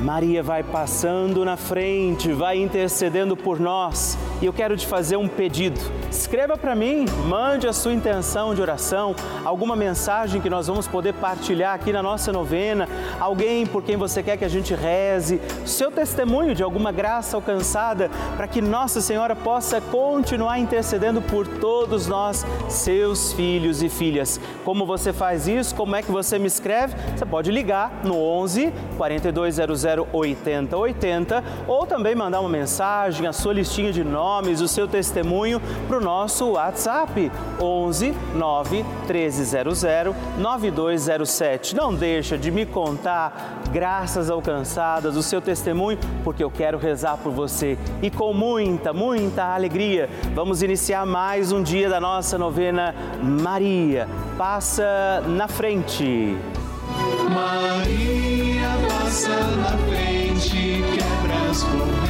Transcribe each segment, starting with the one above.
Maria vai passando na frente, vai intercedendo por nós. E eu quero te fazer um pedido. Escreva para mim, mande a sua intenção de oração, alguma mensagem que nós vamos poder partilhar aqui na nossa novena, alguém por quem você quer que a gente reze, seu testemunho de alguma graça alcançada, para que Nossa Senhora possa continuar intercedendo por todos nós, seus filhos e filhas. Como você faz isso? Como é que você me escreve? Você pode ligar no 11 4200 8080 ou também mandar uma mensagem, a sua listinha de nomes, o seu testemunho para o nosso WhatsApp 11 9 1300 9207. Não deixa de me contar graças alcançadas, o seu testemunho, porque eu quero rezar por você e com muita, muita alegria. Vamos iniciar mais um dia da nossa novena Maria. Passa na frente. Maria passa na frente, quebra as correntes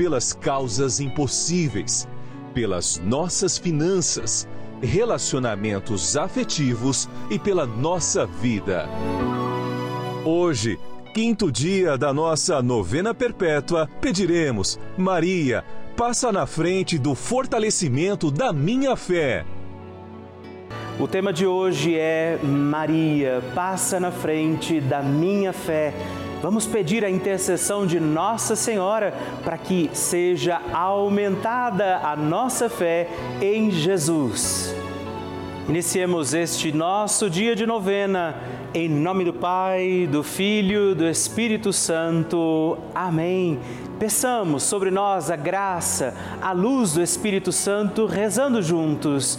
pelas causas impossíveis, pelas nossas finanças, relacionamentos afetivos e pela nossa vida. Hoje, quinto dia da nossa novena perpétua, pediremos: Maria, passa na frente do fortalecimento da minha fé. O tema de hoje é Maria, passa na frente da minha fé. Vamos pedir a intercessão de Nossa Senhora para que seja aumentada a nossa fé em Jesus. Iniciemos este nosso dia de novena em nome do Pai, do Filho, do Espírito Santo. Amém. Peçamos sobre nós a graça, a luz do Espírito Santo, rezando juntos.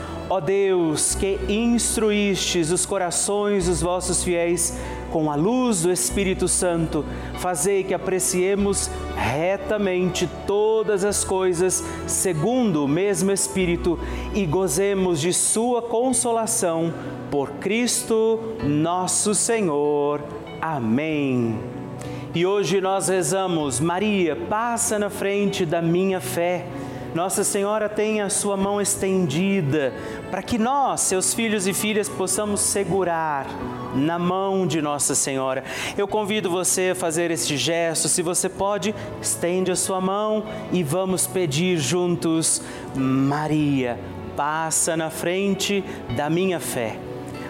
Ó Deus, que instruístes os corações dos vossos fiéis com a luz do Espírito Santo, fazei que apreciemos retamente todas as coisas segundo o mesmo Espírito e gozemos de Sua consolação por Cristo nosso Senhor. Amém. E hoje nós rezamos, Maria, passa na frente da minha fé. Nossa Senhora tem a sua mão estendida para que nós, seus filhos e filhas, possamos segurar na mão de Nossa Senhora. Eu convido você a fazer este gesto. Se você pode, estende a sua mão e vamos pedir juntos: Maria, passa na frente da minha fé.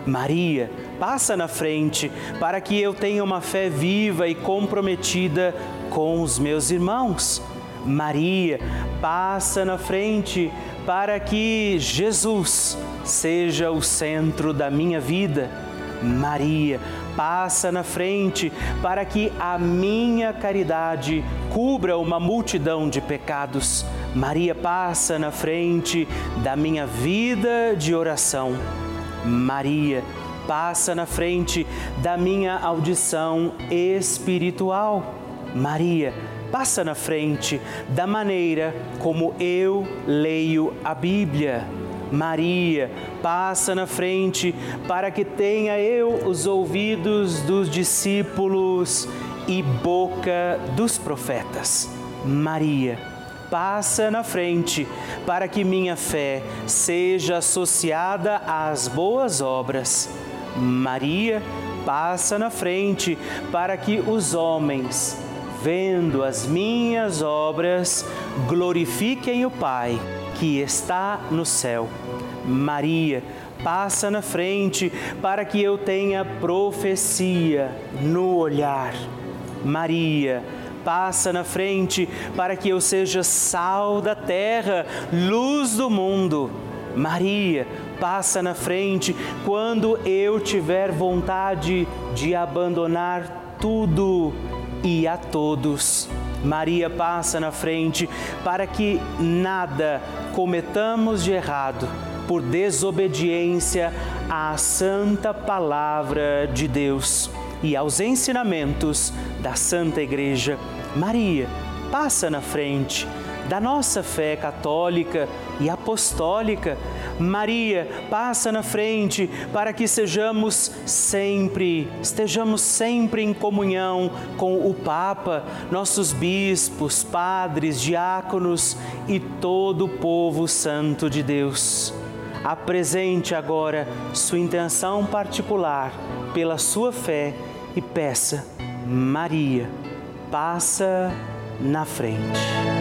Maria, passa na frente para que eu tenha uma fé viva e comprometida com os meus irmãos. Maria, passa na frente para que Jesus seja o centro da minha vida. Maria, passa na frente para que a minha caridade cubra uma multidão de pecados. Maria passa na frente da minha vida de oração. Maria passa na frente da minha audição espiritual. Maria passa na frente da maneira como eu leio a Bíblia. Maria passa na frente para que tenha eu os ouvidos dos discípulos e boca dos profetas. Maria passa na frente para que minha fé seja associada às boas obras. Maria passa na frente para que os homens vendo as minhas obras, glorifiquem o Pai que está no céu. Maria, passa na frente para que eu tenha profecia no olhar. Maria, passa na frente para que eu seja sal da terra, luz do mundo. Maria, passa na frente quando eu tiver vontade de abandonar tudo e a todos. Maria passa na frente para que nada cometamos de errado por desobediência à santa palavra de Deus e aos ensinamentos da Santa Igreja. Maria passa na frente da nossa fé católica e apostólica Maria passa na frente para que sejamos sempre, estejamos sempre em comunhão com o Papa, nossos bispos, padres, diáconos e todo o povo santo de Deus. Apresente agora sua intenção particular pela sua fé e peça, Maria, passa na frente.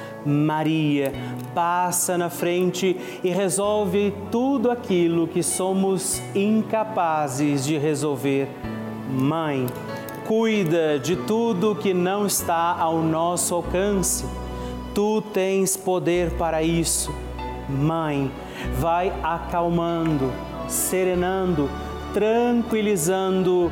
Maria passa na frente e resolve tudo aquilo que somos incapazes de resolver. Mãe, cuida de tudo que não está ao nosso alcance. Tu tens poder para isso. Mãe, vai acalmando, serenando, tranquilizando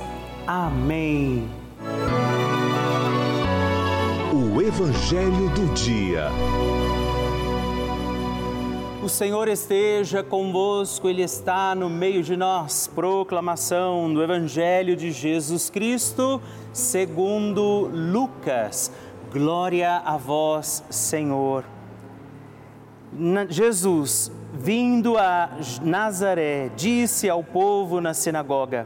Amém. O Evangelho do Dia. O Senhor esteja convosco, Ele está no meio de nós. Proclamação do Evangelho de Jesus Cristo, segundo Lucas. Glória a vós, Senhor. Jesus, vindo a Nazaré, disse ao povo na sinagoga: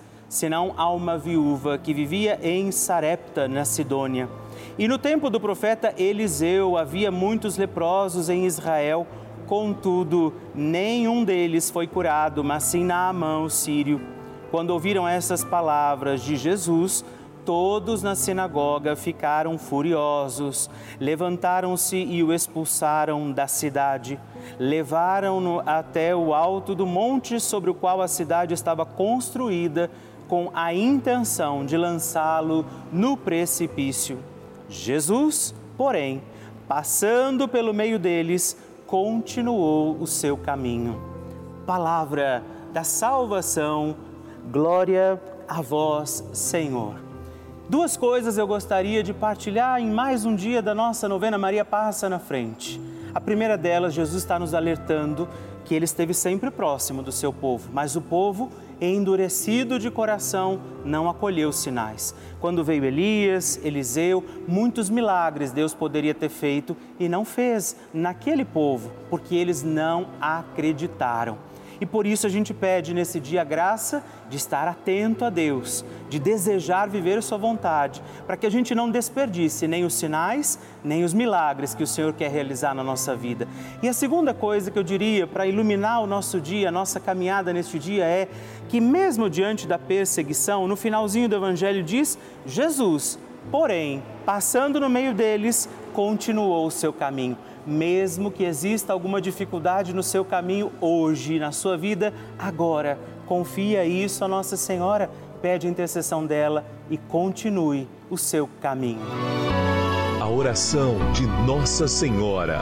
senão a uma viúva que vivia em Sarepta, na Sidônia. E no tempo do profeta Eliseu havia muitos leprosos em Israel, Contudo, nenhum deles foi curado, mas sim Naamã, o sírio. Quando ouviram essas palavras de Jesus, todos na sinagoga ficaram furiosos, levantaram-se e o expulsaram da cidade. Levaram-no até o alto do monte sobre o qual a cidade estava construída, com a intenção de lançá-lo no precipício. Jesus, porém, passando pelo meio deles, continuou o seu caminho. Palavra da salvação, glória a vós, Senhor. Duas coisas eu gostaria de partilhar em mais um dia da nossa novena Maria Passa na Frente. A primeira delas, Jesus está nos alertando que ele esteve sempre próximo do seu povo, mas o povo, endurecido de coração, não acolheu os sinais. Quando veio Elias, Eliseu, muitos milagres Deus poderia ter feito e não fez naquele povo, porque eles não acreditaram. E por isso a gente pede nesse dia a graça de estar atento a Deus, de desejar viver Sua vontade, para que a gente não desperdice nem os sinais, nem os milagres que o Senhor quer realizar na nossa vida. E a segunda coisa que eu diria para iluminar o nosso dia, a nossa caminhada neste dia é que, mesmo diante da perseguição, no finalzinho do Evangelho diz: Jesus, porém, passando no meio deles, continuou o seu caminho mesmo que exista alguma dificuldade no seu caminho hoje, na sua vida, agora. Confia isso a Nossa Senhora, pede a intercessão dela e continue o seu caminho. A oração de Nossa Senhora.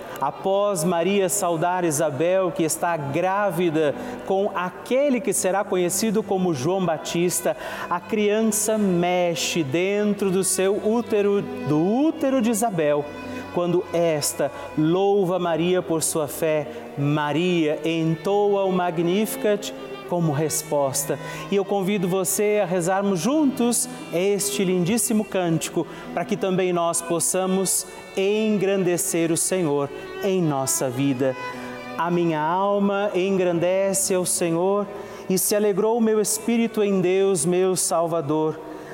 após Maria saudar Isabel, que está grávida com aquele que será conhecido como João Batista, a criança mexe dentro do seu útero, do útero de Isabel. Quando esta louva Maria por sua fé, Maria entoa o Magnificat como resposta. E eu convido você a rezarmos juntos este lindíssimo cântico, para que também nós possamos engrandecer o Senhor em nossa vida. A minha alma engrandece ao Senhor e se alegrou o meu espírito em Deus, meu Salvador,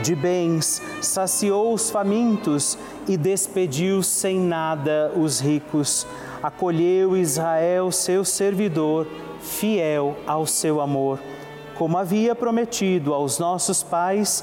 De bens saciou os famintos e despediu sem nada os ricos. Acolheu Israel, seu servidor, fiel ao seu amor, como havia prometido aos nossos pais,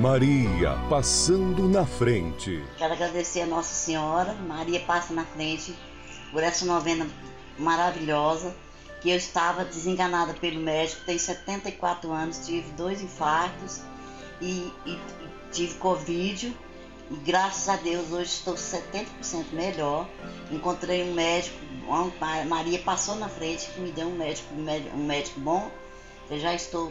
Maria passando na frente. Quero agradecer a Nossa Senhora, Maria passa na frente, por essa novena maravilhosa. Que eu estava desenganada pelo médico, tenho 74 anos, tive dois infartos e, e tive Covid e graças a Deus hoje estou 70% melhor. Encontrei um médico, Maria passou na frente que me deu um médico, um médico bom. Eu já estou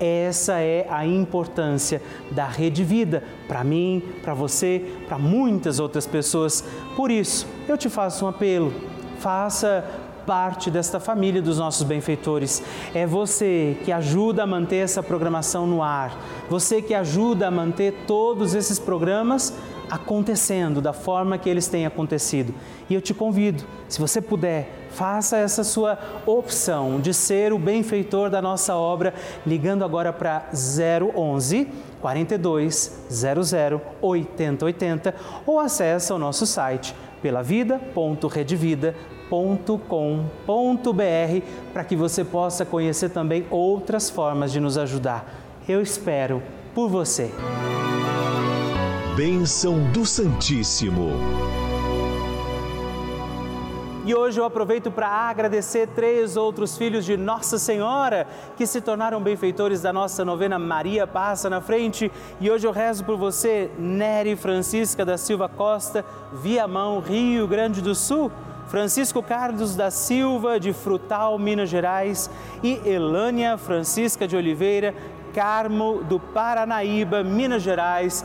Essa é a importância da Rede Vida para mim, para você, para muitas outras pessoas. Por isso, eu te faço um apelo faça parte desta família dos nossos benfeitores. É você que ajuda a manter essa programação no ar, você que ajuda a manter todos esses programas acontecendo da forma que eles têm acontecido. E eu te convido, se você puder, faça essa sua opção de ser o benfeitor da nossa obra, ligando agora para 011 42 00 8080 ou acesse o nosso site pelavida.redvida.com.br para que você possa conhecer também outras formas de nos ajudar. Eu espero por você. Bênção do Santíssimo. E hoje eu aproveito para agradecer três outros filhos de Nossa Senhora que se tornaram benfeitores da nossa novena Maria Passa na Frente. E hoje eu rezo por você, Nery Francisca da Silva Costa, Viamão, Rio Grande do Sul. Francisco Carlos da Silva, de Frutal, Minas Gerais, e Elânia Francisca de Oliveira, Carmo, do Paranaíba, Minas Gerais.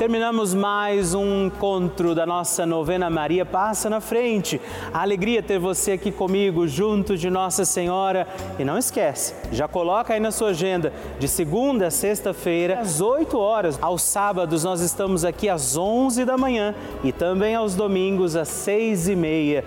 Terminamos mais um encontro da nossa novena Maria Passa na Frente. A alegria ter você aqui comigo, junto de Nossa Senhora. E não esquece, já coloca aí na sua agenda, de segunda a sexta-feira, às 8 horas. Aos sábados nós estamos aqui às 11 da manhã e também aos domingos às 6 e meia.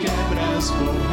gospel.